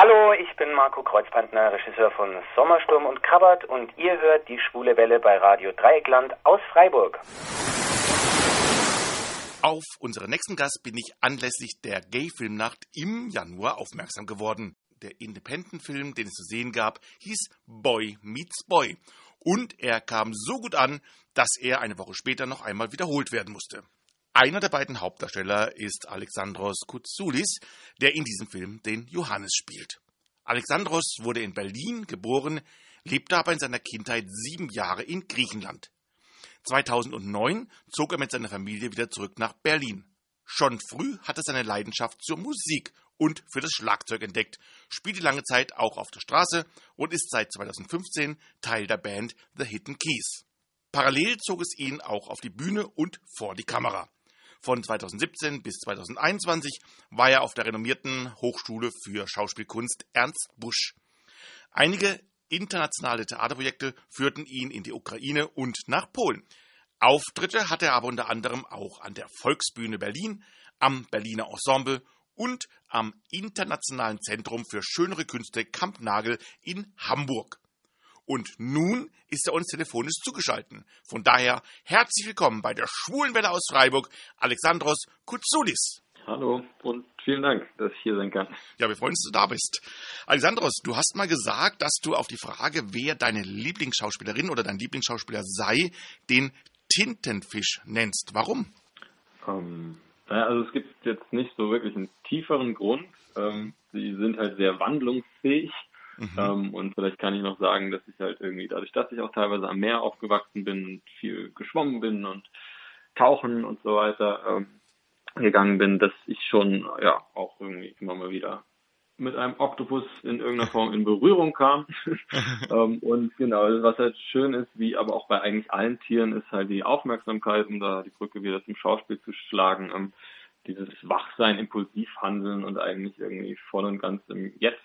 Hallo, ich bin Marco Kreuzpantner, Regisseur von Sommersturm und Krabbert und ihr hört die Schwule Welle bei Radio Dreieckland aus Freiburg. Auf unseren nächsten Gast bin ich anlässlich der Gay-Filmnacht im Januar aufmerksam geworden. Der Independent-Film, den es zu sehen gab, hieß Boy Meets Boy. Und er kam so gut an, dass er eine Woche später noch einmal wiederholt werden musste. Einer der beiden Hauptdarsteller ist Alexandros Koutsoulis, der in diesem Film den Johannes spielt. Alexandros wurde in Berlin geboren, lebte aber in seiner Kindheit sieben Jahre in Griechenland. 2009 zog er mit seiner Familie wieder zurück nach Berlin. Schon früh hat er seine Leidenschaft zur Musik und für das Schlagzeug entdeckt, spielte lange Zeit auch auf der Straße und ist seit 2015 Teil der Band The Hidden Keys. Parallel zog es ihn auch auf die Bühne und vor die Kamera. Von 2017 bis 2021 war er auf der renommierten Hochschule für Schauspielkunst Ernst Busch. Einige internationale Theaterprojekte führten ihn in die Ukraine und nach Polen. Auftritte hatte er aber unter anderem auch an der Volksbühne Berlin, am Berliner Ensemble und am Internationalen Zentrum für Schönere Künste Kampnagel in Hamburg. Und nun ist er uns telefonisch zugeschaltet. Von daher herzlich willkommen bei der Schwulenwelle aus Freiburg, Alexandros Koutsoulis. Hallo und vielen Dank, dass ich hier sein kann. Ja, wir freuen uns, dass du da bist. Alexandros, du hast mal gesagt, dass du auf die Frage, wer deine Lieblingsschauspielerin oder dein Lieblingsschauspieler sei, den Tintenfisch nennst. Warum? Ähm, also es gibt jetzt nicht so wirklich einen tieferen Grund. Ähm, sie sind halt sehr wandlungsfähig Mhm. Ähm, und vielleicht kann ich noch sagen, dass ich halt irgendwie dadurch, dass ich auch teilweise am Meer aufgewachsen bin und viel geschwommen bin und tauchen und so weiter ähm, gegangen bin, dass ich schon ja auch irgendwie immer mal wieder mit einem Oktopus in irgendeiner Form in Berührung kam. ähm, und genau, was halt schön ist, wie aber auch bei eigentlich allen Tieren, ist halt die Aufmerksamkeit, um da die Brücke wieder zum Schauspiel zu schlagen, ähm, dieses Wachsein, impulsiv handeln und eigentlich irgendwie voll und ganz im Jetzt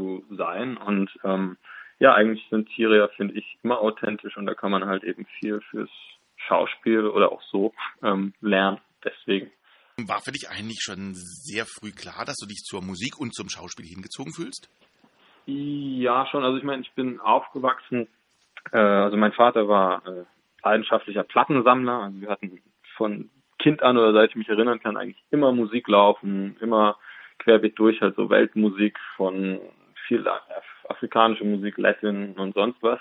zu sein. Und ähm, ja, eigentlich sind Tiere ja, finde ich, immer authentisch und da kann man halt eben viel fürs Schauspiel oder auch so ähm, lernen. Deswegen. War für dich eigentlich schon sehr früh klar, dass du dich zur Musik und zum Schauspiel hingezogen fühlst? Ja, schon. Also ich meine, ich bin aufgewachsen, äh, also mein Vater war äh, leidenschaftlicher Plattensammler. Also wir hatten von Kind an oder seit ich mich erinnern kann eigentlich immer Musik laufen, immer querbeet durch, halt so Weltmusik von viel afrikanische Musik, Latin und sonst was.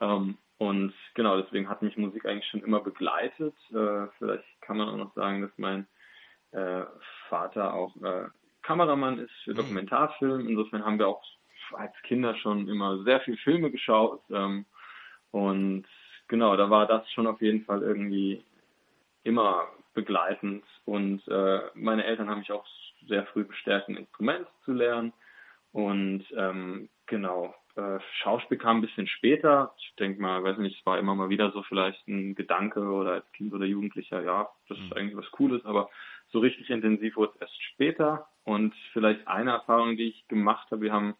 Ähm, und genau, deswegen hat mich Musik eigentlich schon immer begleitet. Äh, vielleicht kann man auch noch sagen, dass mein äh, Vater auch äh, Kameramann ist für mhm. Dokumentarfilm. Insofern haben wir auch als Kinder schon immer sehr viel Filme geschaut. Ähm, und genau, da war das schon auf jeden Fall irgendwie immer begleitend. Und äh, meine Eltern haben mich auch sehr früh bestärkt, ein Instrument zu lernen. Und ähm, genau, äh, Schauspiel kam ein bisschen später. Ich denke mal, weiß nicht, es war immer mal wieder so vielleicht ein Gedanke oder als Kind oder Jugendlicher, ja, das ist mhm. eigentlich was Cooles, aber so richtig intensiv wurde es erst später. Und vielleicht eine Erfahrung, die ich gemacht habe, wir haben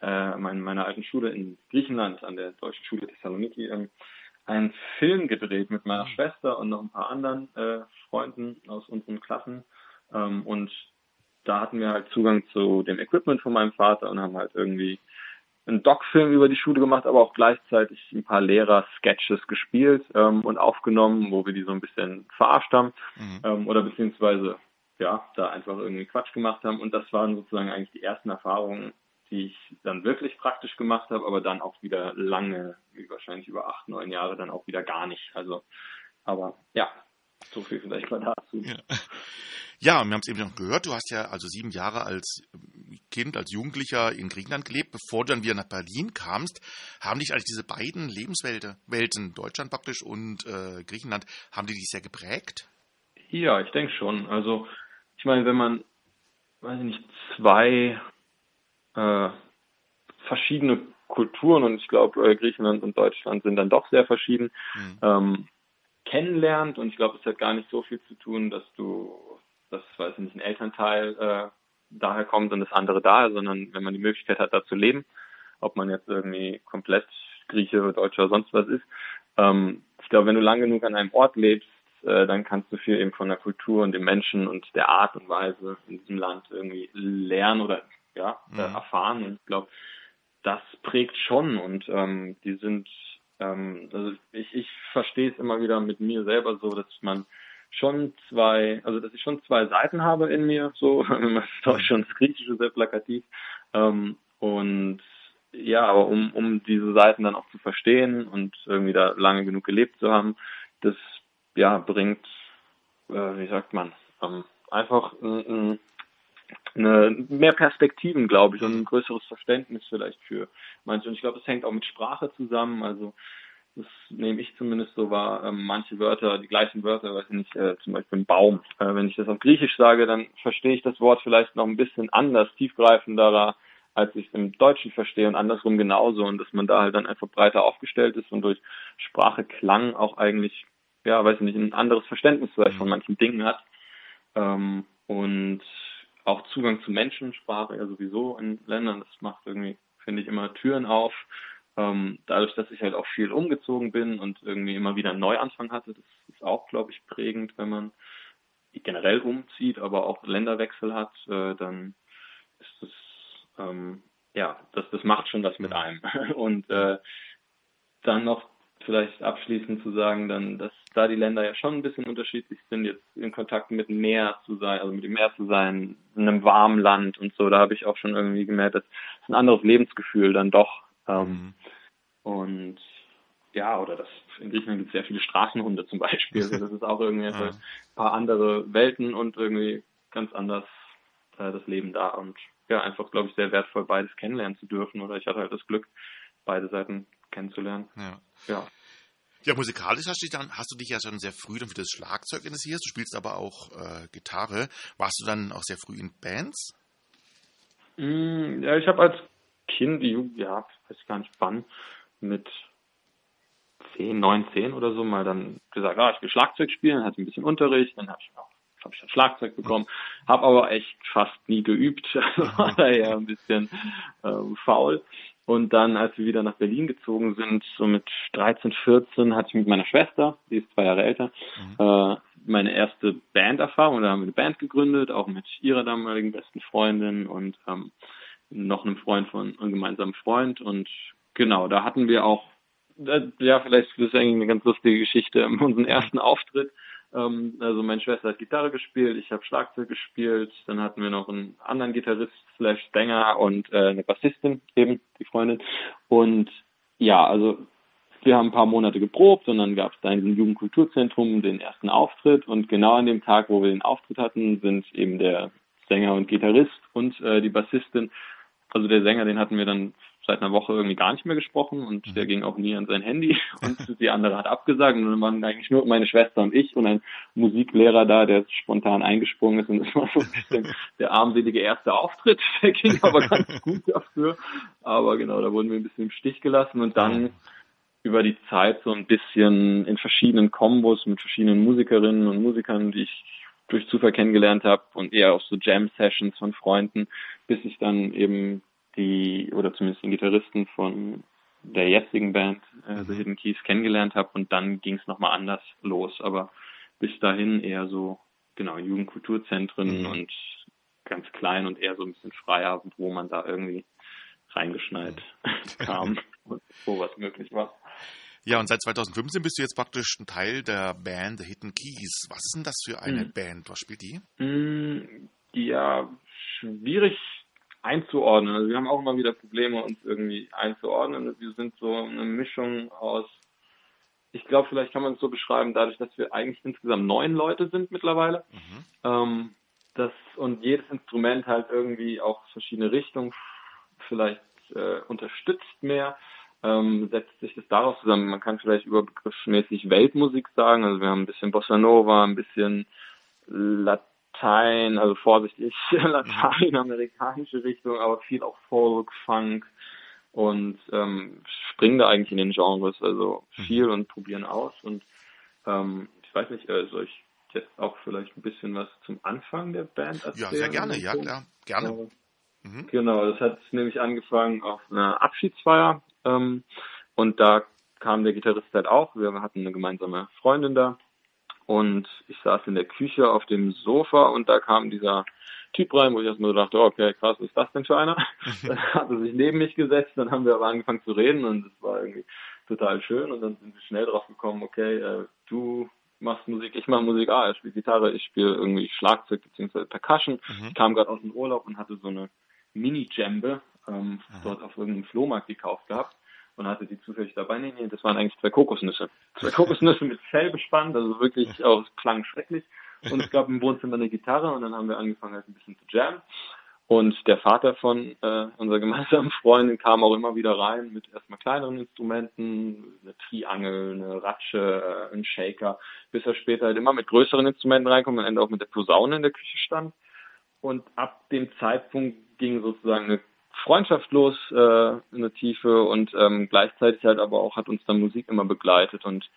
äh, meine, meiner alten Schule in Griechenland, an der Deutschen Schule Thessaloniki, ähm, einen Film gedreht mit meiner mhm. Schwester und noch ein paar anderen äh, Freunden aus unseren Klassen. Ähm, und da hatten wir halt Zugang zu dem Equipment von meinem Vater und haben halt irgendwie einen Doc-Film über die Schule gemacht, aber auch gleichzeitig ein paar Lehrer-Sketches gespielt ähm, und aufgenommen, wo wir die so ein bisschen verarscht haben mhm. ähm, oder beziehungsweise ja, da einfach irgendwie Quatsch gemacht haben. Und das waren sozusagen eigentlich die ersten Erfahrungen, die ich dann wirklich praktisch gemacht habe, aber dann auch wieder lange, wie wahrscheinlich über acht, neun Jahre, dann auch wieder gar nicht. Also, aber ja, so viel vielleicht mal dazu. Ja. Ja, wir haben es eben noch gehört, du hast ja also sieben Jahre als Kind, als Jugendlicher in Griechenland gelebt. Bevor du dann wieder nach Berlin kamst, haben dich eigentlich diese beiden Lebenswelten, Welten, Deutschland praktisch und äh, Griechenland, haben die dich sehr geprägt? Ja, ich denke schon. Also ich meine, wenn man, weiß ich nicht, zwei äh, verschiedene Kulturen und ich glaube, äh, Griechenland und Deutschland sind dann doch sehr verschieden, mhm. ähm, kennenlernt und ich glaube, es hat gar nicht so viel zu tun, dass du dass, weiß ich nicht, ein Elternteil äh, daher kommt und das andere daher, sondern wenn man die Möglichkeit hat, da zu leben, ob man jetzt irgendwie komplett Grieche, Deutscher, sonst was ist. Ähm, ich glaube, wenn du lang genug an einem Ort lebst, äh, dann kannst du viel eben von der Kultur und den Menschen und der Art und Weise in diesem Land irgendwie lernen oder ja mhm. erfahren. Und ich glaube, das prägt schon und ähm, die sind, ähm, also ich, ich verstehe es immer wieder mit mir selber so, dass man schon zwei, also dass ich schon zwei Seiten habe in mir, so, das ist auch schon das Griechische sehr plakativ. Ähm, und ja, aber um, um diese Seiten dann auch zu verstehen und irgendwie da lange genug gelebt zu haben, das ja bringt, äh, wie sagt man, ähm, einfach ein, ein eine, mehr Perspektiven, glaube ich, und ein größeres Verständnis vielleicht für manche. Und ich glaube, es hängt auch mit Sprache zusammen. Also das nehme ich zumindest so wahr. Ähm, manche Wörter, die gleichen Wörter, weiß ich nicht, äh, zum Beispiel ein Baum. Äh, wenn ich das auf Griechisch sage, dann verstehe ich das Wort vielleicht noch ein bisschen anders, tiefgreifender, als ich es im Deutschen verstehe und andersrum genauso. Und dass man da halt dann einfach breiter aufgestellt ist und durch Sprache, Klang auch eigentlich, ja, weiß ich nicht, ein anderes Verständnis vielleicht von manchen Dingen hat. Ähm, und auch Zugang zu Menschensprache ja sowieso in Ländern, das macht irgendwie, finde ich, immer Türen auf. Ähm, dadurch, dass ich halt auch viel umgezogen bin und irgendwie immer wieder einen Neuanfang hatte, das ist auch, glaube ich, prägend, wenn man generell umzieht, aber auch Länderwechsel hat, äh, dann ist das, ähm, ja, das, das macht schon was mit einem. Und äh, dann noch vielleicht abschließend zu sagen, dann, dass da die Länder ja schon ein bisschen unterschiedlich sind, jetzt in Kontakt mit dem Meer zu sein, also mit dem Meer zu sein, in einem warmen Land und so, da habe ich auch schon irgendwie gemerkt, das ist ein anderes Lebensgefühl dann doch. Ähm, mhm. Und ja, oder das in Griechenland gibt es sehr viele Straßenhunde zum Beispiel. Also das ist auch irgendwie ja. ein paar andere Welten und irgendwie ganz anders äh, das Leben da und ja, einfach, glaube ich, sehr wertvoll, beides kennenlernen zu dürfen. Oder ich hatte halt das Glück, beide Seiten kennenzulernen. Ja. ja. Ja, musikalisch hast du, dich dann, hast du dich ja schon sehr früh dann für das Schlagzeug interessiert. Du spielst aber auch äh, Gitarre. Warst du dann auch sehr früh in Bands? Mm, ja, ich habe als Kind, ja, weiß ich gar nicht wann, mit 10, 9, 10 oder so mal dann gesagt, ah, ich will Schlagzeug spielen, hatte ein bisschen Unterricht, dann habe ich auch habe ich ein Schlagzeug bekommen, habe aber echt fast nie geübt, also war da ja ein bisschen ähm, faul. Und dann, als wir wieder nach Berlin gezogen sind, so mit 13, 14, hatte ich mit meiner Schwester, die ist zwei Jahre älter, mhm. äh, meine erste Banderfahrung. Da haben wir eine Band gegründet, auch mit ihrer damaligen besten Freundin und ähm, noch einem Freund von einem gemeinsamen Freund. Und genau, da hatten wir auch, äh, ja, vielleicht ist das eigentlich eine ganz lustige Geschichte, unseren ersten Auftritt ähm, also meine Schwester hat Gitarre gespielt, ich habe Schlagzeug gespielt, dann hatten wir noch einen anderen Gitarrist slash Sänger und äh, eine Bassistin eben, die Freundin. Und ja, also wir haben ein paar Monate geprobt und dann gab es da in diesem Jugendkulturzentrum den ersten Auftritt und genau an dem Tag, wo wir den Auftritt hatten, sind eben der Sänger und Gitarrist und äh, die Bassistin, also der Sänger, den hatten wir dann seit einer Woche irgendwie gar nicht mehr gesprochen und mhm. der ging auch nie an sein Handy und die andere hat abgesagt und dann waren eigentlich nur meine Schwester und ich und ein Musiklehrer da, der spontan eingesprungen ist und das war so ein bisschen der armselige erste Auftritt, der ging aber ganz gut dafür, aber genau, da wurden wir ein bisschen im Stich gelassen und dann über die Zeit so ein bisschen in verschiedenen Kombos mit verschiedenen Musikerinnen und Musikern, die ich durch Zufall kennengelernt habe und eher auch so Jam-Sessions von Freunden, bis ich dann eben die, oder zumindest den Gitarristen von der jetzigen Band, äh, The. Hidden Keys, kennengelernt habe und dann ging es nochmal anders los. Aber bis dahin eher so, genau, Jugendkulturzentren mhm. und ganz klein und eher so ein bisschen freier, wo man da irgendwie reingeschneit mhm. kam und wo was möglich war. Ja, und seit 2015 bist du jetzt praktisch ein Teil der Band The Hidden Keys. Was ist denn das für eine mhm. Band? Was spielt die? Mm, ja, schwierig einzuordnen. Also wir haben auch immer wieder Probleme, uns irgendwie einzuordnen. Wir sind so eine Mischung aus, ich glaube, vielleicht kann man es so beschreiben, dadurch, dass wir eigentlich insgesamt neun Leute sind mittlerweile. Mhm. Ähm, das, und jedes Instrument halt irgendwie auch verschiedene Richtungen vielleicht äh, unterstützt mehr. Ähm, setzt sich das daraus zusammen. Man kann vielleicht überbegriffsmäßig Weltmusik sagen. Also wir haben ein bisschen Bossa Nova, ein bisschen Latein, also vorsichtig lateinamerikanische Richtung, aber viel auch Folk, Funk und ähm, springen da eigentlich in den Genres, also mhm. viel und probieren aus und ähm, ich weiß nicht, äh, soll ich jetzt auch vielleicht ein bisschen was zum Anfang der Band erzählen? Ja, sehr gerne, ja klar, gerne. Mhm. Genau, das hat nämlich angefangen auf einer Abschiedsfeier ähm, und da kam der Gitarrist halt auch, wir hatten eine gemeinsame Freundin da und ich saß in der Küche auf dem Sofa und da kam dieser Typ rein, wo ich erstmal so dachte, okay, krass, was ist das denn für einer? dann hat er sich neben mich gesetzt, dann haben wir aber angefangen zu reden und es war irgendwie total schön und dann sind wir schnell drauf gekommen, okay, äh, du machst Musik, ich mache Musik, ah, er spielt Gitarre, ich spiele irgendwie Schlagzeug bzw. Percussion. Mhm. Ich kam gerade aus dem Urlaub und hatte so eine Mini-Jambe ähm, dort auf irgendeinem Flohmarkt gekauft gehabt und hatte die zufällig dabei. Nee, nee, das waren eigentlich zwei Kokosnüsse. Zwei Kokosnüsse mit Fell bespannt, also wirklich auch, klang schrecklich. Und es gab im Wohnzimmer eine Gitarre und dann haben wir angefangen halt ein bisschen zu jammen. Und der Vater von äh, unserer gemeinsamen Freundin kam auch immer wieder rein mit erstmal kleineren Instrumenten, eine Triangel, eine Ratsche, äh, ein Shaker, bis er später halt immer mit größeren Instrumenten reinkommt und am Ende auch mit der Posaune in der Küche stand. Und ab dem Zeitpunkt ging sozusagen eine Freundschaft los, äh, in der Tiefe und ähm, gleichzeitig halt aber auch hat uns dann Musik immer begleitet und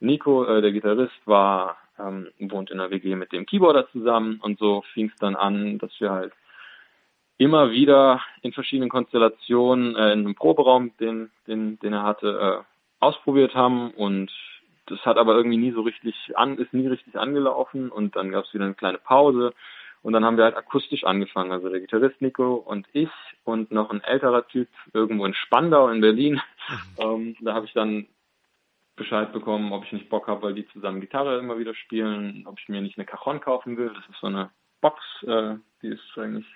Nico, äh, der Gitarrist, war ähm, wohnt in der WG mit dem Keyboarder zusammen und so fing es dann an, dass wir halt immer wieder in verschiedenen Konstellationen äh, in einem Proberaum, den, den, den er hatte, äh, ausprobiert haben und das hat aber irgendwie nie so richtig an, ist nie richtig angelaufen und dann gab es wieder eine kleine Pause und dann haben wir halt akustisch angefangen, also der Gitarrist Nico und ich und noch ein älterer Typ irgendwo in Spandau in Berlin. Mhm. ähm, da habe ich dann Bescheid bekommen, ob ich nicht Bock habe, weil die zusammen Gitarre immer wieder spielen, ob ich mir nicht eine Cajon kaufen will. Das ist so eine Box, äh, die ist eigentlich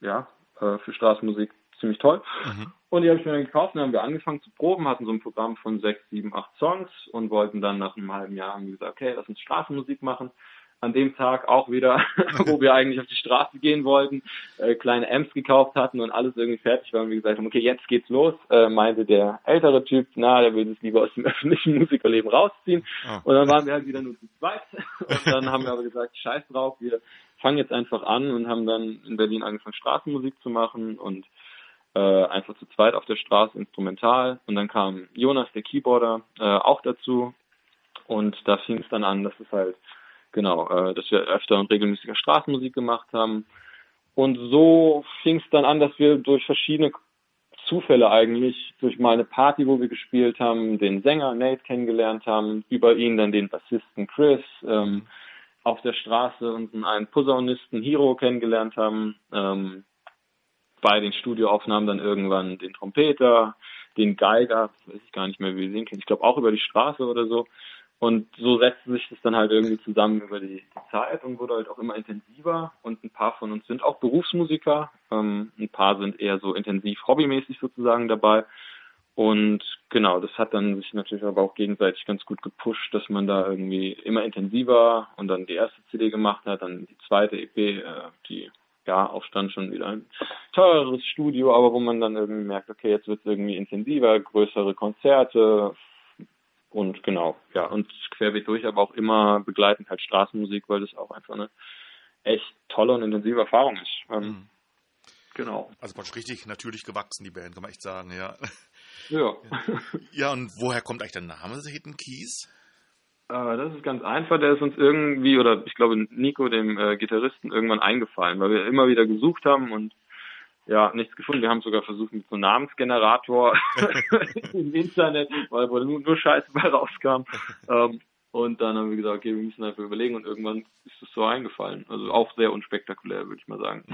ja, äh, für Straßenmusik ziemlich toll. Mhm. Und die habe ich mir dann gekauft und dann haben wir angefangen zu proben, hatten so ein Programm von sechs, sieben, acht Songs und wollten dann nach einem halben Jahr haben wir gesagt, okay, lass uns Straßenmusik machen. An dem Tag auch wieder, wo wir eigentlich auf die Straße gehen wollten, äh, kleine Amps gekauft hatten und alles irgendwie fertig war und wir gesagt haben, okay, jetzt geht's los, äh, meinte der ältere Typ, na, der würde es lieber aus dem öffentlichen Musikerleben rausziehen. Oh. Und dann waren wir halt wieder nur zu zweit. Und dann haben wir aber gesagt, scheiß drauf, wir fangen jetzt einfach an und haben dann in Berlin angefangen, Straßenmusik zu machen und äh, einfach zu zweit auf der Straße instrumental. Und dann kam Jonas, der Keyboarder, äh, auch dazu. Und da fing es dann an, dass es halt, genau, äh, dass wir öfter und regelmäßiger Straßenmusik gemacht haben. Und so fing es dann an, dass wir durch verschiedene Zufälle eigentlich, durch mal eine Party, wo wir gespielt haben, den Sänger Nate kennengelernt haben, über ihn dann den Bassisten Chris, ähm, auf der Straße unseren einen Posaunisten Hiro kennengelernt haben, ähm, bei den Studioaufnahmen dann irgendwann den Trompeter, den Geiger, weiß ich gar nicht mehr, wie wir ihn kennen, ich glaube auch über die Straße oder so. Und so setzte sich das dann halt irgendwie zusammen über die, die, Zeit und wurde halt auch immer intensiver. Und ein paar von uns sind auch Berufsmusiker, ähm, ein paar sind eher so intensiv hobbymäßig sozusagen dabei. Und genau, das hat dann sich natürlich aber auch gegenseitig ganz gut gepusht, dass man da irgendwie immer intensiver und dann die erste CD gemacht hat, dann die zweite EP, äh, die ja auch stand schon wieder ein teureres Studio, aber wo man dann irgendwie merkt, okay, jetzt wird es irgendwie intensiver, größere Konzerte und genau, ja, und querbeet durch, aber auch immer begleitend halt Straßenmusik, weil das auch einfach eine echt tolle und intensive Erfahrung ist. Ähm, mhm. Genau. Also praktisch richtig natürlich gewachsen, die Band, kann man echt sagen, ja. Ja. Ja, und woher kommt eigentlich der Name Hidden Keys? Äh, das ist ganz einfach. Der ist uns irgendwie, oder ich glaube Nico, dem äh, Gitarristen, irgendwann eingefallen, weil wir immer wieder gesucht haben und ja, nichts gefunden. Wir haben sogar versucht mit so einem Namensgenerator im Internet, weil nur, nur Scheiße bei rauskam. Ähm, und dann haben wir gesagt, okay, wir müssen einfach überlegen und irgendwann ist es so eingefallen. Also auch sehr unspektakulär, würde ich mal sagen.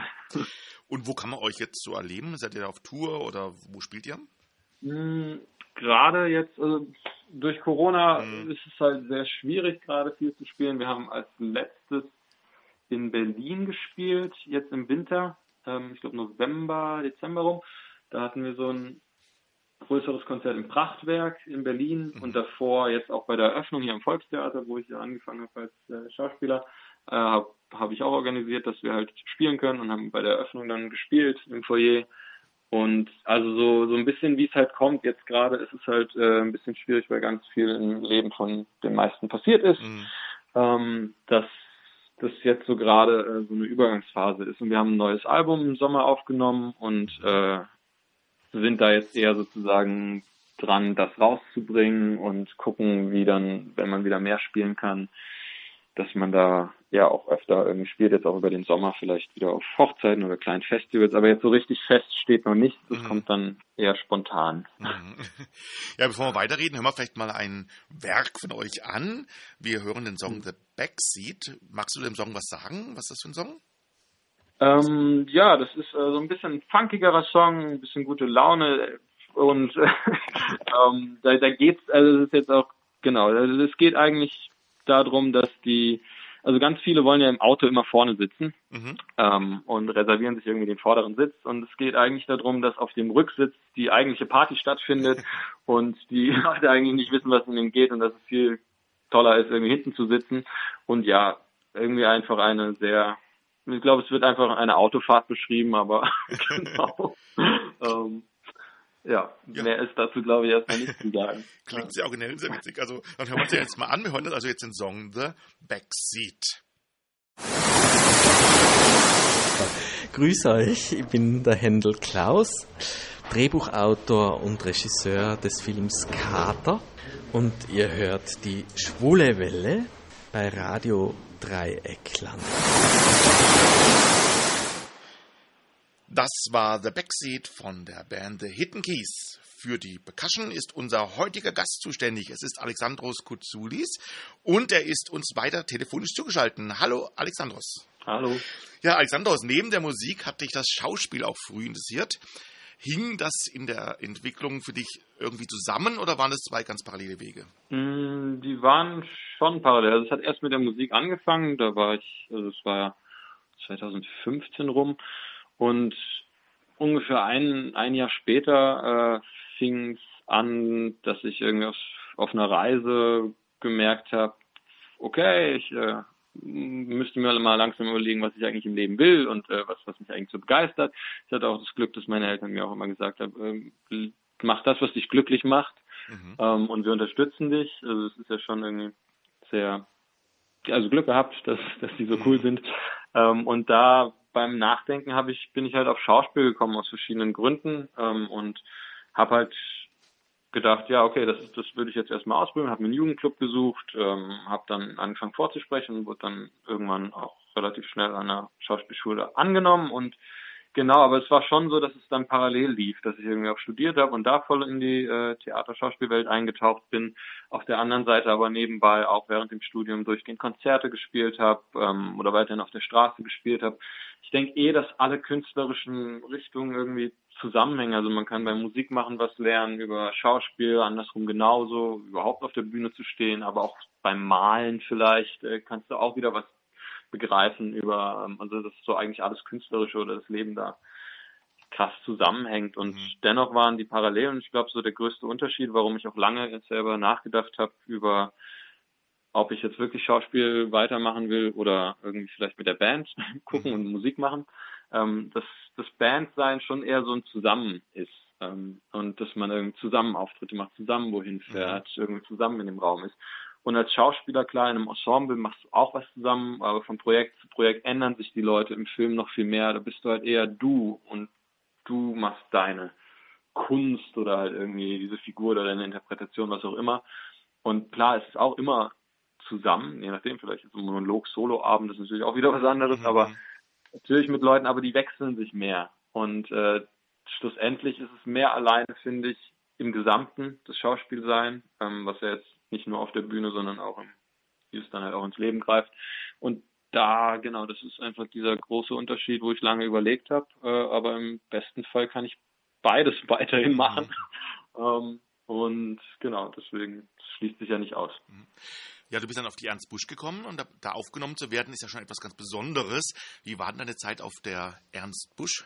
Und wo kann man euch jetzt so erleben? Seid ihr auf Tour oder wo spielt ihr? Hm, gerade jetzt, also durch Corona mhm. ist es halt sehr schwierig, gerade viel zu spielen. Wir haben als letztes in Berlin gespielt, jetzt im Winter, ähm, ich glaube November, Dezember rum. Da hatten wir so ein größeres Konzert im Prachtwerk in Berlin mhm. und davor jetzt auch bei der Eröffnung hier am Volkstheater, wo ich ja angefangen habe als äh, Schauspieler, äh, habe hab ich auch organisiert, dass wir halt spielen können und haben bei der Eröffnung dann gespielt im Foyer. Und also so, so ein bisschen wie es halt kommt, jetzt gerade ist es halt äh, ein bisschen schwierig, weil ganz viel im Leben von den meisten passiert ist, mhm. ähm, dass das jetzt so gerade äh, so eine Übergangsphase ist. Und wir haben ein neues Album im Sommer aufgenommen und äh, sind da jetzt eher sozusagen dran, das rauszubringen und gucken, wie dann, wenn man wieder mehr spielen kann, dass man da ja auch öfter irgendwie spielt, jetzt auch über den Sommer vielleicht wieder auf Hochzeiten oder kleinen Festivals, aber jetzt so richtig fest steht noch nicht. Das mhm. kommt dann eher spontan. Mhm. Ja, bevor wir weiterreden, hören wir vielleicht mal ein Werk von euch an. Wir hören den Song mhm. The Backseat. Magst du dem Song was sagen? Was ist das für ein Song? Ähm, ja, das ist äh, so ein bisschen funkigerer Song, ein bisschen gute Laune und ähm, da, da geht's, also es ist jetzt auch genau, also es geht eigentlich darum, dass die also ganz viele wollen ja im Auto immer vorne sitzen mhm. ähm, und reservieren sich irgendwie den vorderen Sitz. Und es geht eigentlich darum, dass auf dem Rücksitz die eigentliche Party stattfindet und die Leute eigentlich nicht wissen, was ihnen geht und dass es viel toller ist, irgendwie hinten zu sitzen. Und ja, irgendwie einfach eine sehr, ich glaube, es wird einfach eine Autofahrt beschrieben, aber genau. ähm, ja, ja, mehr ist dazu, glaube ich, erstmal nicht zu sagen. Klingt sehr originell und sehr witzig. Also, dann hören wir uns ja jetzt mal an. Wir hören das also jetzt den Song The Backseat. Grüß euch, ich bin der Händel Klaus, Drehbuchautor und Regisseur des Films Kater und ihr hört die Schwule Welle bei Radio Dreieckland. Das war The Backseat von der Band The Hidden Keys. Für die Percussion ist unser heutiger Gast zuständig. Es ist Alexandros Kouzoulis und er ist uns weiter telefonisch zugeschaltet. Hallo Alexandros. Hallo. Ja, Alexandros, neben der Musik hat dich das Schauspiel auch früh interessiert. Hing das in der Entwicklung für dich irgendwie zusammen oder waren das zwei ganz parallele Wege? Mm, die waren schon parallel. Also es hat erst mit der Musik angefangen. Da war ich, also es war ja 2015 rum. Und ungefähr ein, ein Jahr später äh, fing es an, dass ich irgendwie auf, auf einer Reise gemerkt habe, okay, ich äh, müsste mir mal langsam überlegen, was ich eigentlich im Leben will und äh, was, was mich eigentlich so begeistert. Ich hatte auch das Glück, dass meine Eltern mir auch immer gesagt haben, äh, mach das, was dich glücklich macht mhm. ähm, und wir unterstützen dich. Also es ist ja schon irgendwie sehr, also Glück gehabt, dass, dass die so cool mhm. sind. Ähm, und da beim Nachdenken habe ich, bin ich halt auf Schauspiel gekommen aus verschiedenen Gründen ähm, und habe halt gedacht, ja, okay, das, das würde ich jetzt erstmal ausprobieren, habe mir einen Jugendclub gesucht, ähm, habe dann angefangen vorzusprechen und wurde dann irgendwann auch relativ schnell an der Schauspielschule angenommen und Genau, aber es war schon so, dass es dann parallel lief, dass ich irgendwie auch studiert habe und da voll in die äh, Theaterschauspielwelt eingetaucht bin. Auf der anderen Seite aber nebenbei auch während dem Studium durchgehend Konzerte gespielt habe ähm, oder weiterhin auf der Straße gespielt habe. Ich denke eh, dass alle künstlerischen Richtungen irgendwie zusammenhängen. Also man kann beim Musik machen was lernen, über Schauspiel, andersrum genauso, überhaupt auf der Bühne zu stehen, aber auch beim Malen vielleicht äh, kannst du auch wieder was begreifen über, ähm, also das ist so eigentlich alles Künstlerische oder das Leben da krass zusammenhängt. Und mhm. dennoch waren die Parallelen, ich glaube, so der größte Unterschied, warum ich auch lange jetzt selber nachgedacht habe über ob ich jetzt wirklich Schauspiel weitermachen will oder irgendwie vielleicht mit der Band gucken und Musik machen, ähm, dass das Bandsein schon eher so ein Zusammen ist. Ähm, und dass man irgendwie zusammen Auftritte macht, zusammen wohin fährt, mhm. irgendwie zusammen in dem Raum ist. Und als Schauspieler, klar, in einem Ensemble machst du auch was zusammen, aber von Projekt zu Projekt ändern sich die Leute im Film noch viel mehr. Da bist du halt eher du und du machst deine Kunst oder halt irgendwie diese Figur oder deine Interpretation, was auch immer. Und klar, es ist auch immer zusammen, je nachdem, vielleicht ist ein Monolog, Soloabend, das ist natürlich auch wieder was anderes, mhm. aber natürlich mit Leuten, aber die wechseln sich mehr. Und äh, schlussendlich ist es mehr alleine, finde ich, im Gesamten das Schauspielsein, ähm, was ja jetzt nicht nur auf der Bühne, sondern auch im, wie es dann halt auch ins Leben greift. Und da, genau, das ist einfach dieser große Unterschied, wo ich lange überlegt habe. Äh, aber im besten Fall kann ich beides weiterhin machen. Mhm. ähm, und genau, deswegen schließt sich ja nicht aus. Mhm. Ja, du bist dann auf die Ernst Busch gekommen und da, da, aufgenommen zu werden ist ja schon etwas ganz Besonderes. Wie war denn deine Zeit auf der Ernst Busch?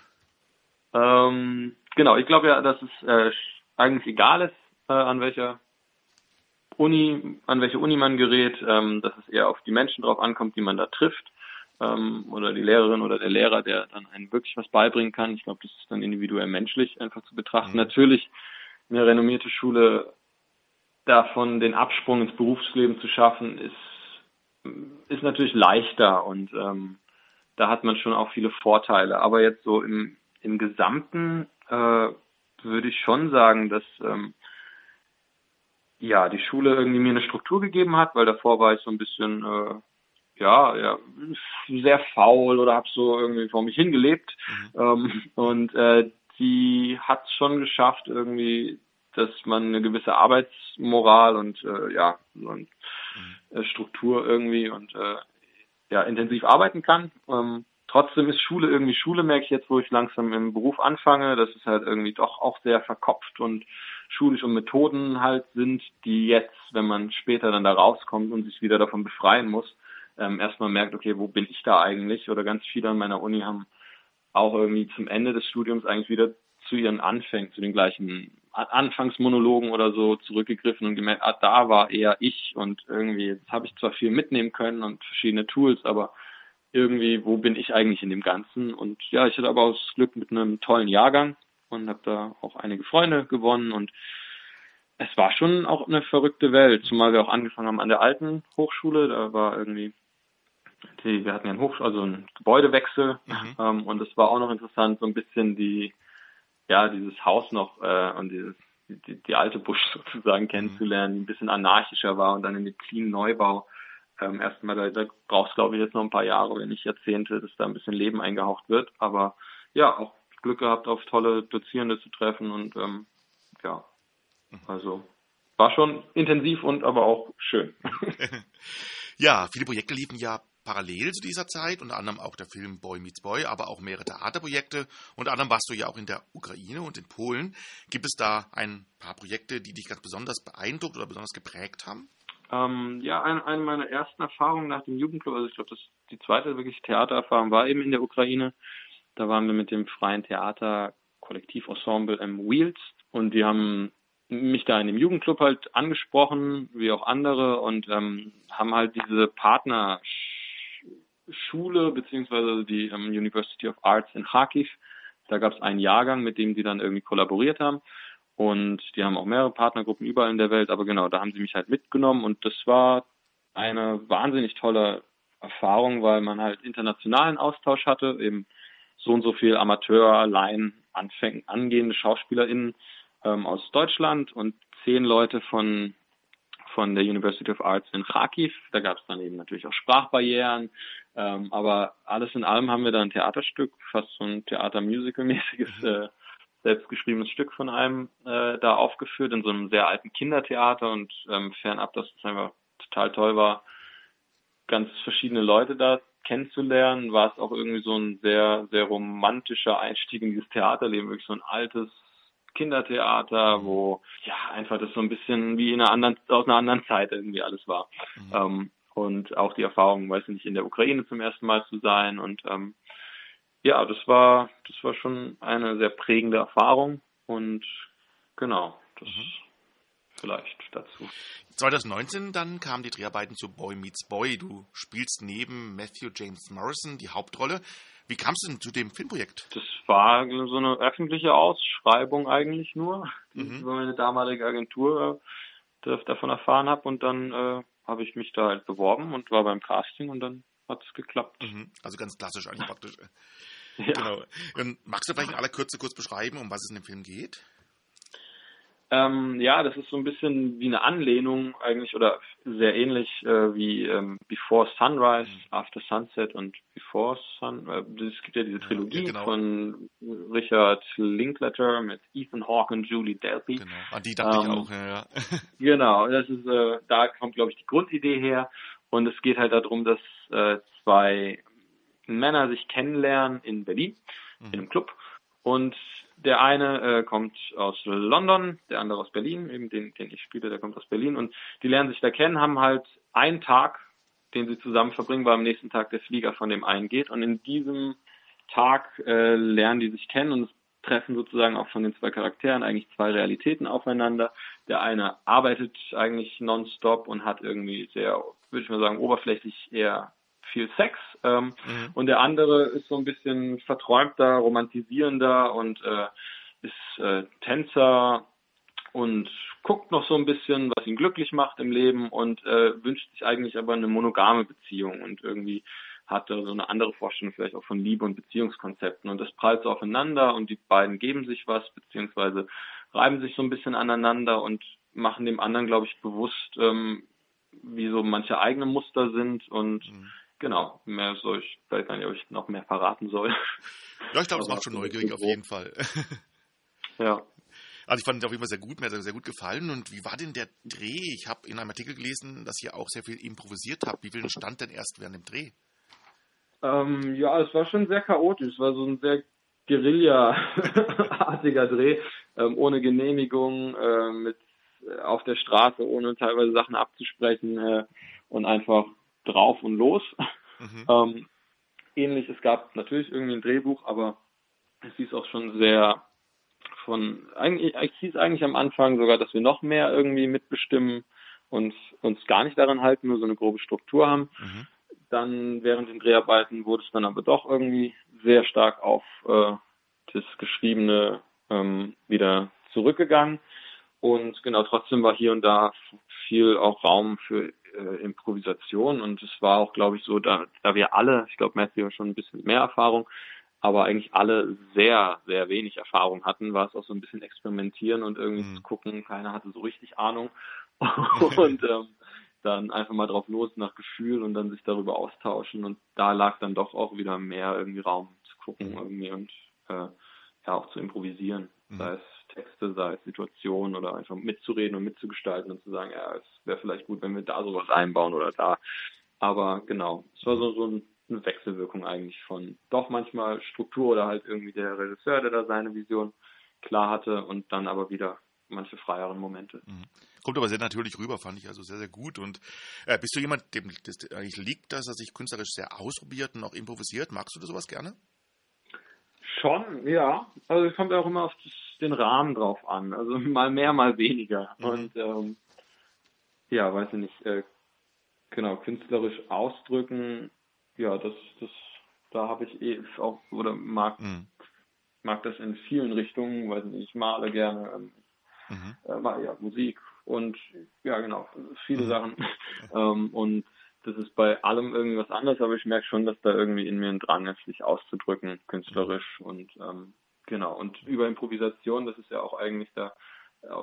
Ähm, genau, ich glaube ja, dass es äh, eigentlich egal ist, äh, an welcher Uni, an welche Uni man gerät, ähm, dass es eher auf die Menschen drauf ankommt, die man da trifft, ähm, oder die Lehrerin oder der Lehrer, der dann einen wirklich was beibringen kann. Ich glaube, das ist dann individuell menschlich einfach zu betrachten. Mhm. Natürlich eine renommierte Schule davon den Absprung ins Berufsleben zu schaffen, ist, ist natürlich leichter und ähm, da hat man schon auch viele Vorteile. Aber jetzt so im, im Gesamten äh, würde ich schon sagen, dass ähm, ja, die Schule irgendwie mir eine Struktur gegeben hat, weil davor war ich so ein bisschen, äh, ja, ja, sehr faul oder habe so irgendwie vor mich hingelebt. Mhm. Ähm, und äh, die hat es schon geschafft, irgendwie, dass man eine gewisse Arbeitsmoral und äh, ja, und mhm. Struktur irgendwie und äh, ja, intensiv arbeiten kann. Ähm, trotzdem ist Schule irgendwie Schule, merke ich jetzt, wo ich langsam im Beruf anfange. Das ist halt irgendwie doch auch sehr verkopft und schulisch und Methoden halt sind, die jetzt, wenn man später dann da rauskommt und sich wieder davon befreien muss, ähm, erstmal merkt, okay, wo bin ich da eigentlich? Oder ganz viele an meiner Uni haben auch irgendwie zum Ende des Studiums eigentlich wieder zu ihren Anfängen, zu den gleichen Anfangsmonologen oder so zurückgegriffen und gemerkt, ah, da war eher ich und irgendwie, jetzt habe ich zwar viel mitnehmen können und verschiedene Tools, aber irgendwie, wo bin ich eigentlich in dem Ganzen? Und ja, ich hatte aber auch das Glück mit einem tollen Jahrgang und habe da auch einige Freunde gewonnen und es war schon auch eine verrückte Welt, zumal wir auch angefangen haben an der alten Hochschule, da war irgendwie die, wir hatten ja einen Hoch, also einen Gebäudewechsel mhm. ähm, und es war auch noch interessant, so ein bisschen die ja, dieses Haus noch äh, und dieses die, die alte Busch sozusagen kennenzulernen, die ein bisschen anarchischer war und dann in den clean Neubau ähm, erstmal, da, da brauchst glaube ich jetzt noch ein paar Jahre, wenn nicht Jahrzehnte, dass da ein bisschen Leben eingehaucht wird. Aber ja, auch Glück gehabt, auf tolle Dozierende zu treffen und ähm, ja, also war schon intensiv und aber auch schön. ja, viele Projekte liefen ja parallel zu dieser Zeit, unter anderem auch der Film Boy Meets Boy, aber auch mehrere Theaterprojekte. Unter anderem warst du ja auch in der Ukraine und in Polen. Gibt es da ein paar Projekte, die dich ganz besonders beeindruckt oder besonders geprägt haben? Ähm, ja, eine, eine meiner ersten Erfahrungen nach dem Jugendclub, also ich glaube, die zweite wirklich Theatererfahrung war eben in der Ukraine. Da waren wir mit dem freien Theater Kollektivensemble im Wheels und die haben mich da in dem Jugendclub halt angesprochen, wie auch andere, und ähm, haben halt diese Partner Schule beziehungsweise die um, University of Arts in Kharkiv. Da gab es einen Jahrgang, mit dem die dann irgendwie kollaboriert haben. Und die haben auch mehrere Partnergruppen überall in der Welt. Aber genau, da haben sie mich halt mitgenommen. Und das war eine wahnsinnig tolle Erfahrung, weil man halt internationalen Austausch hatte. Eben so und so viel Amateur, Laien, Anfäng, angehende SchauspielerInnen ähm, aus Deutschland und zehn Leute von von der University of Arts in Kharkiv. Da gab es dann eben natürlich auch Sprachbarrieren, ähm, aber alles in allem haben wir da ein Theaterstück, fast so ein Theater-Musical-mäßiges, mhm. äh, selbstgeschriebenes Stück von einem äh, da aufgeführt in so einem sehr alten Kindertheater und ähm, fernab, dass es einfach total toll war, ganz verschiedene Leute da kennenzulernen, war es auch irgendwie so ein sehr, sehr romantischer Einstieg in dieses Theaterleben, wirklich so ein altes Kindertheater, wo ja einfach das so ein bisschen wie in einer anderen, aus einer anderen Zeit irgendwie alles war. Mhm. Ähm, und auch die Erfahrung, weiß nicht, in der Ukraine zum ersten Mal zu sein. Und ähm, ja, das war, das war schon eine sehr prägende Erfahrung. Und genau, das mhm. Vielleicht dazu. 2019 dann kamen die Dreharbeiten zu Boy Meets Boy. Du spielst neben Matthew James Morrison die Hauptrolle. Wie kamst du denn zu dem Filmprojekt? Das war so eine öffentliche Ausschreibung eigentlich nur, die mhm. ich über meine damalige Agentur äh, davon erfahren habe und dann äh, habe ich mich da halt beworben und war beim Casting und dann hat es geklappt. Mhm. Also ganz klassisch eigentlich praktisch. ja. Genau. Und magst du vielleicht in aller Kürze kurz beschreiben, um was es in dem Film geht? Ähm, ja, das ist so ein bisschen wie eine Anlehnung eigentlich oder sehr ähnlich äh, wie ähm, Before Sunrise, mhm. After Sunset und Before Sun. Äh, es gibt ja diese Trilogie ja, genau. von Richard Linklater mit Ethan Hawke und Julie Delpy. Genau, an die dachte ähm, ich auch. Ja, ja. genau, das ist äh, da kommt glaube ich die Grundidee her und es geht halt darum, dass äh, zwei Männer sich kennenlernen in Berlin mhm. in einem Club und der eine äh, kommt aus London, der andere aus Berlin, eben den, den ich spiele, der kommt aus Berlin. Und die lernen sich da kennen, haben halt einen Tag, den sie zusammen verbringen, weil am nächsten Tag der Flieger von dem einen geht. Und in diesem Tag äh, lernen die sich kennen und es treffen sozusagen auch von den zwei Charakteren eigentlich zwei Realitäten aufeinander. Der eine arbeitet eigentlich nonstop und hat irgendwie sehr, würde ich mal sagen, oberflächlich eher viel Sex. Ähm, mhm. Und der andere ist so ein bisschen verträumter, romantisierender und äh, ist äh, Tänzer und guckt noch so ein bisschen, was ihn glücklich macht im Leben und äh, wünscht sich eigentlich aber eine monogame Beziehung und irgendwie hat er so eine andere Vorstellung vielleicht auch von Liebe und Beziehungskonzepten und das prallt so aufeinander und die beiden geben sich was beziehungsweise reiben sich so ein bisschen aneinander und machen dem anderen, glaube ich, bewusst, ähm, wie so manche eigene Muster sind und mhm. Genau, mehr soll ich, vielleicht wenn ich euch noch mehr verraten soll. Ja, ich glaube, das macht schon neugierig auf jeden Fall. ja. Also ich fand es auf jeden Fall sehr gut, mir hat es sehr gut gefallen. Und wie war denn der Dreh? Ich habe in einem Artikel gelesen, dass ihr auch sehr viel improvisiert habt. Wie viel stand denn erst während dem Dreh? Ähm, ja, es war schon sehr chaotisch. Es war so ein sehr Guerilla-artiger Dreh, ähm, ohne Genehmigung, äh, mit äh, auf der Straße, ohne teilweise Sachen abzusprechen äh, und einfach drauf und los. Mhm. ähm, ähnlich, es gab natürlich irgendwie ein Drehbuch, aber es hieß auch schon sehr von, eigentlich, es hieß eigentlich am Anfang sogar, dass wir noch mehr irgendwie mitbestimmen und uns gar nicht daran halten, nur so eine grobe Struktur haben. Mhm. Dann während den Dreharbeiten wurde es dann aber doch irgendwie sehr stark auf äh, das Geschriebene ähm, wieder zurückgegangen. Und genau, trotzdem war hier und da viel auch Raum für äh, Improvisation und es war auch, glaube ich, so, da, da wir alle, ich glaube, Matthew schon ein bisschen mehr Erfahrung, aber eigentlich alle sehr, sehr wenig Erfahrung hatten, war es auch so ein bisschen experimentieren und irgendwie mhm. zu gucken, keiner hatte so richtig Ahnung und ähm, dann einfach mal drauf los nach Gefühl und dann sich darüber austauschen und da lag dann doch auch wieder mehr irgendwie Raum zu gucken mhm. irgendwie und äh, ja auch zu improvisieren, mhm. sei es Texte, sei es Situationen oder einfach mitzureden und mitzugestalten und zu sagen, ja, es wäre vielleicht gut, wenn wir da sowas einbauen oder da. Aber genau, es war so, so ein eine Wechselwirkung eigentlich von doch manchmal Struktur oder halt irgendwie der Regisseur, der da seine Vision klar hatte und dann aber wieder manche freieren Momente. Mhm. Kommt aber sehr natürlich rüber, fand ich also sehr, sehr gut. Und äh, bist du jemand, dem das eigentlich liegt, dass er sich künstlerisch sehr ausprobiert und auch improvisiert? Magst du das sowas gerne? Schon, ja. Also es kommt auch immer auf das, den Rahmen drauf an. Also mal mehr, mal weniger. Mhm. Und ähm, ja, weiß ich nicht, äh, genau, künstlerisch ausdrücken ja, das, das, da habe ich eh auch, oder mag, mhm. mag das in vielen Richtungen, weil ich male gerne, ähm, mhm. äh, ja, Musik und ja, genau, viele mhm. Sachen. ähm, und das ist bei allem irgendwie was anderes, aber ich merke schon, dass da irgendwie in mir ein Drang ist, sich auszudrücken, künstlerisch und ähm, genau. Und über Improvisation, das ist ja auch eigentlich da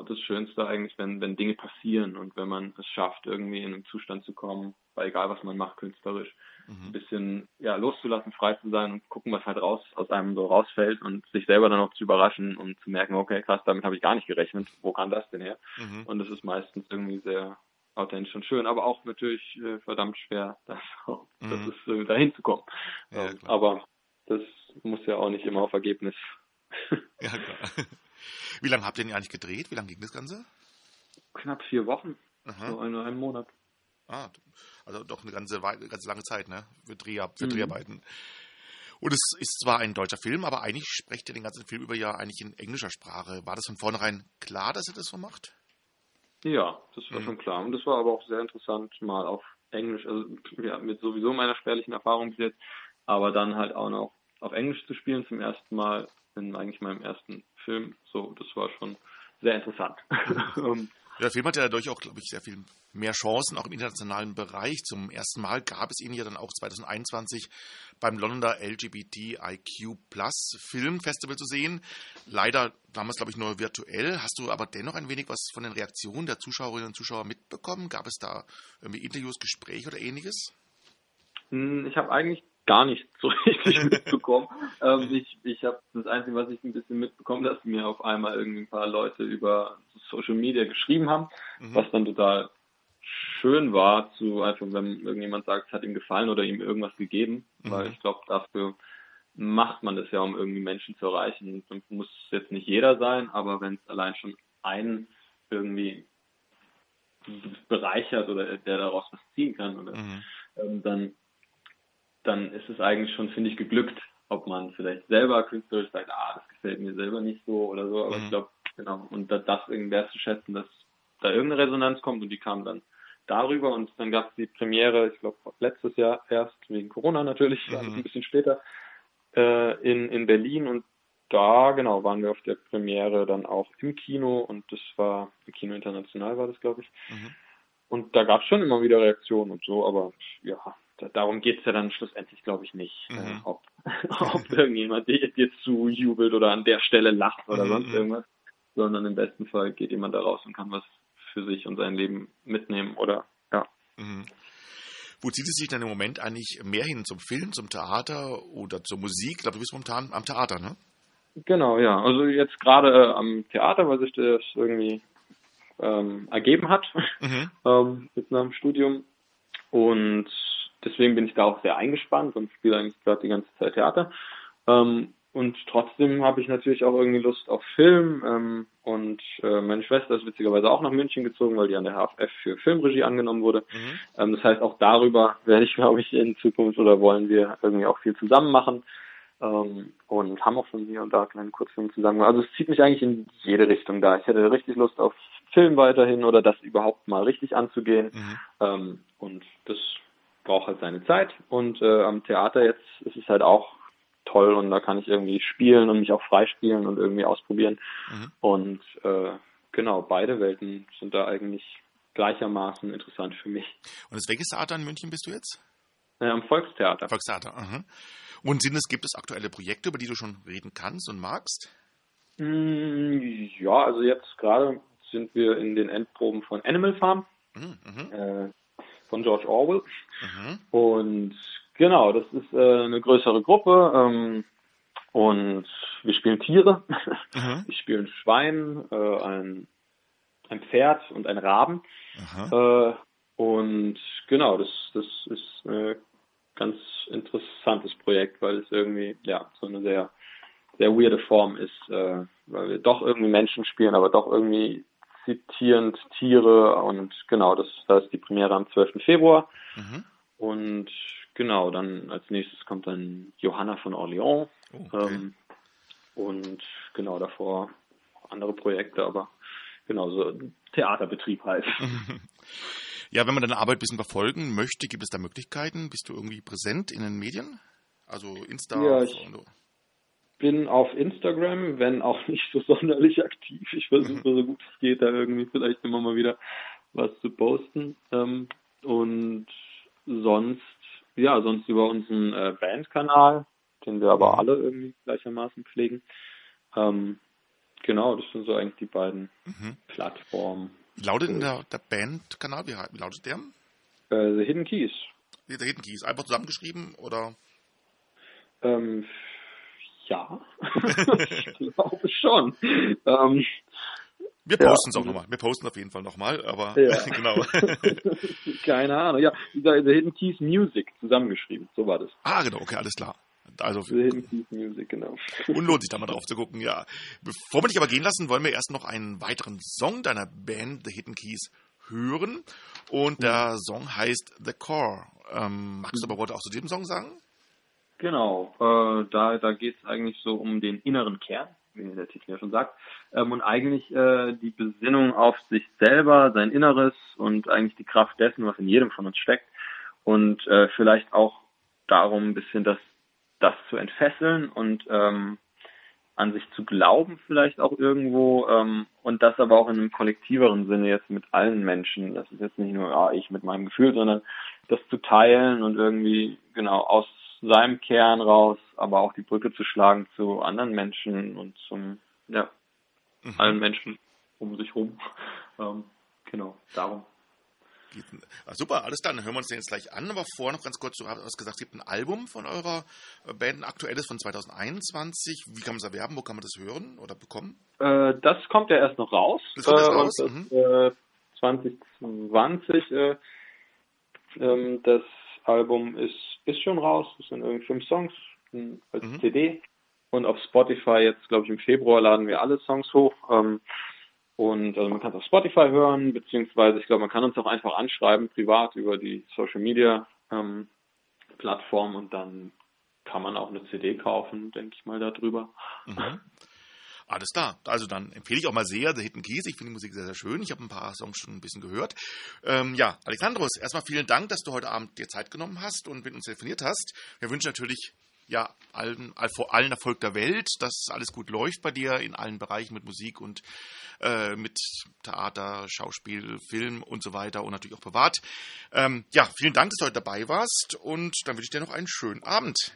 das Schönste eigentlich, wenn, wenn Dinge passieren und wenn man es schafft, irgendwie in einen Zustand zu kommen, bei egal was man macht, künstlerisch, mhm. ein bisschen ja loszulassen, frei zu sein und gucken, was halt raus aus einem so rausfällt und sich selber dann auch zu überraschen und zu merken, okay, krass, damit habe ich gar nicht gerechnet. Wo kam das denn her? Mhm. Und das ist meistens irgendwie sehr authentisch und schön, aber auch natürlich äh, verdammt schwer, das, auch, mhm. das ist, äh, dahin zu kommen. Ja, ähm, aber das muss ja auch nicht immer auf Ergebnis. Ja, klar. Wie lange habt ihr denn eigentlich gedreht? Wie lange ging das Ganze? Knapp vier Wochen. Aha. So in einem Monat. Ah, also doch eine ganze, ganze lange Zeit, ne? Für, Dreh, für mhm. Dreharbeiten. Und es ist zwar ein deutscher Film, aber eigentlich spricht ihr den ganzen Film über ja eigentlich in englischer Sprache. War das von vornherein klar, dass ihr das so macht? Ja, das war mhm. schon klar. Und das war aber auch sehr interessant, mal auf Englisch, also ja, mit sowieso meiner spärlichen Erfahrung bis jetzt, aber dann halt auch noch auf Englisch zu spielen zum ersten Mal in eigentlich meinem ersten Film. So, das war schon sehr interessant. Ähm, der Film hat ja dadurch auch, glaube ich, sehr viel mehr Chancen, auch im internationalen Bereich. Zum ersten Mal gab es ihn ja dann auch 2021 beim Londoner LGBTIQ Plus Filmfestival zu sehen. Leider damals, glaube ich, nur virtuell. Hast du aber dennoch ein wenig was von den Reaktionen der Zuschauerinnen und Zuschauer mitbekommen? Gab es da irgendwie Interviews, Gespräche oder ähnliches? Hm, ich habe eigentlich gar nicht so richtig mitbekommen. ähm, ich ich habe das Einzige, was ich ein bisschen mitbekommen, dass mir auf einmal irgendwie ein paar Leute über Social Media geschrieben haben, mhm. was dann total schön war, zu einfach, wenn irgendjemand sagt, es hat ihm gefallen oder ihm irgendwas gegeben, mhm. weil ich glaube, dafür macht man das ja, um irgendwie Menschen zu erreichen. Und muss jetzt nicht jeder sein, aber wenn es allein schon einen irgendwie bereichert oder der daraus was ziehen kann, oder, mhm. ähm, dann dann ist es eigentlich schon, finde ich, geglückt, ob man vielleicht selber künstlerisch sagt, ah, das gefällt mir selber nicht so oder so, aber mhm. ich glaube, genau, und das, das irgendwie zu schätzen, dass da irgendeine Resonanz kommt und die kam dann darüber und dann gab es die Premiere, ich glaube letztes Jahr erst, wegen Corona natürlich, mhm. ein bisschen später, äh, in, in Berlin und da, genau, waren wir auf der Premiere dann auch im Kino und das war, im Kino International war das, glaube ich. Mhm. Und da gab es schon immer wieder Reaktionen und so, aber ja, darum geht es ja dann schlussendlich, glaube ich, nicht, äh, mhm. äh, ob, ob irgendjemand dir, dir zujubelt oder an der Stelle lacht oder mhm. sonst irgendwas, sondern im besten Fall geht jemand da raus und kann was für sich und sein Leben mitnehmen oder ja. Mhm. Wo zieht es sich dann im Moment eigentlich mehr hin? Zum Film, zum Theater oder zur Musik? Ich glaube, du bist momentan am Theater, ne? Genau, ja. Also jetzt gerade äh, am Theater, weil sich das irgendwie ähm, ergeben hat mhm. ähm, mit einem Studium. Und deswegen bin ich da auch sehr eingespannt und spiele eigentlich gerade die ganze Zeit Theater. Ähm, und trotzdem habe ich natürlich auch irgendwie Lust auf Film. Ähm, und äh, meine Schwester ist witzigerweise auch nach München gezogen, weil die an der HFF für Filmregie angenommen wurde. Mhm. Ähm, das heißt, auch darüber werde ich, glaube ich, in Zukunft oder wollen wir irgendwie auch viel zusammen machen. Ähm, und haben auch schon hier und da kleine Kurzfilme zusammen. Also es zieht mich eigentlich in jede Richtung da. Ich hätte richtig Lust auf Film weiterhin oder das überhaupt mal richtig anzugehen. Mhm. Ähm, und das braucht halt seine Zeit. Und äh, am Theater jetzt ist es halt auch toll und da kann ich irgendwie spielen und mich auch freispielen und irgendwie ausprobieren. Mhm. Und äh, genau, beide Welten sind da eigentlich gleichermaßen interessant für mich. Und das welches Theater in München bist du jetzt? Äh, am Volkstheater. Volkstheater, aha. Und sind es, gibt es aktuelle Projekte, über die du schon reden kannst und magst? Mm, ja, also jetzt gerade sind wir in den Endproben von Animal Farm mhm. mhm. äh, von George Orwell. Mhm. Und Genau, das ist äh, eine größere Gruppe ähm, und wir spielen Tiere. Mhm. Wir spielen Schwein, äh, ein, ein Pferd und ein Raben. Äh, und genau, das, das ist ein ganz interessantes Projekt, weil es irgendwie ja so eine sehr sehr weirde Form ist, äh, weil wir doch irgendwie Menschen spielen, aber doch irgendwie zitierend Tiere und genau, das, das ist die Premiere am 12. Februar. Mhm. Und Genau, dann als nächstes kommt dann Johanna von Orléans. Oh, okay. ähm, und genau davor andere Projekte, aber genau so Theaterbetrieb halt. Ja, wenn man deine Arbeit ein bisschen verfolgen möchte, gibt es da Möglichkeiten? Bist du irgendwie präsent in den Medien? Also Insta? Ja, ich so. Bin auf Instagram, wenn auch nicht so sonderlich aktiv. Ich versuche so gut es geht, da irgendwie vielleicht immer mal wieder was zu posten. Ähm, und sonst ja, sonst über unseren äh, Bandkanal, den wir aber alle irgendwie gleichermaßen pflegen. Ähm, genau, das sind so eigentlich die beiden mhm. Plattformen. Wie lautet denn der, der Bandkanal? Wie, wie lautet der? Äh, The Hidden Keys. The Hidden Keys. Einfach zusammengeschrieben oder? Ähm, ja, ich glaube schon. Ähm, wir posten es ja. auch nochmal. Wir posten auf jeden Fall nochmal, aber ja. genau. Keine Ahnung. Ja, The Hidden Keys Music zusammengeschrieben. So war das. Ah, genau. Okay, alles klar. Also, The Hidden Keys Music, genau. Und lohnt sich da mal drauf zu gucken, ja. Bevor wir dich aber gehen lassen, wollen wir erst noch einen weiteren Song deiner Band The Hidden Keys hören. Und der Song heißt The Core. Ähm, magst du aber heute auch zu diesem Song sagen? Genau. Äh, da da geht es eigentlich so um den inneren Kern wie der Titel ja schon sagt, ähm, und eigentlich äh, die Besinnung auf sich selber, sein Inneres und eigentlich die Kraft dessen, was in jedem von uns steckt und äh, vielleicht auch darum ein bisschen das, das zu entfesseln und ähm, an sich zu glauben vielleicht auch irgendwo ähm, und das aber auch in einem kollektiveren Sinne jetzt mit allen Menschen. Das ist jetzt nicht nur ah, ich mit meinem Gefühl, sondern das zu teilen und irgendwie genau aus seinem Kern raus, aber auch die Brücke zu schlagen zu anderen Menschen und zum, ja, mhm. allen Menschen um sich rum. Ähm, genau, darum. Ah, super, alles klar, dann hören wir uns den jetzt gleich an. Aber vorher noch ganz kurz, du hast gesagt, es gibt ein Album von eurer äh, Band, ein aktuelles von 2021. Wie kann man es erwerben? Wo kann man das hören oder bekommen? Äh, das kommt ja erst noch raus. Das kommt erst äh, raus. Das, mhm. 2020. Äh, ähm, das Album ist, ist schon raus. Es sind irgendwie fünf Songs als mhm. CD. Und auf Spotify jetzt, glaube ich, im Februar laden wir alle Songs hoch. Ähm, und also man kann es auf Spotify hören, beziehungsweise ich glaube, man kann uns auch einfach anschreiben, privat über die Social Media ähm, Plattform und dann kann man auch eine CD kaufen, denke ich mal, darüber. Mhm. Alles klar. Also dann empfehle ich auch mal sehr The Hidden Keys. Ich finde die Musik sehr, sehr schön. Ich habe ein paar Songs schon ein bisschen gehört. Ähm, ja, Alexandros, erstmal vielen Dank, dass du heute Abend dir Zeit genommen hast und mit uns telefoniert hast. Wir wünschen natürlich ja, allen, vor allen Erfolg der Welt, dass alles gut läuft bei dir in allen Bereichen mit Musik und äh, mit Theater, Schauspiel, Film und so weiter und natürlich auch privat. Ähm, ja, vielen Dank, dass du heute dabei warst und dann wünsche ich dir noch einen schönen Abend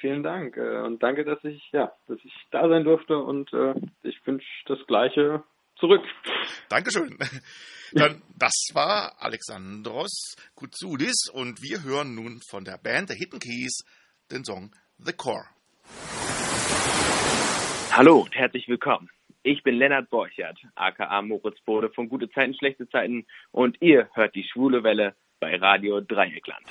vielen Dank äh, und danke, dass ich ja, dass ich da sein durfte und äh, ich wünsche das Gleiche zurück. Dankeschön. Dann, das war Alexandros Koutsoudis und wir hören nun von der Band The Hidden Keys den Song The Core. Hallo und herzlich willkommen. Ich bin Lennart Borchert, aka Moritz Bode von Gute Zeiten, Schlechte Zeiten und ihr hört die Schwule Welle bei Radio Dreieckland.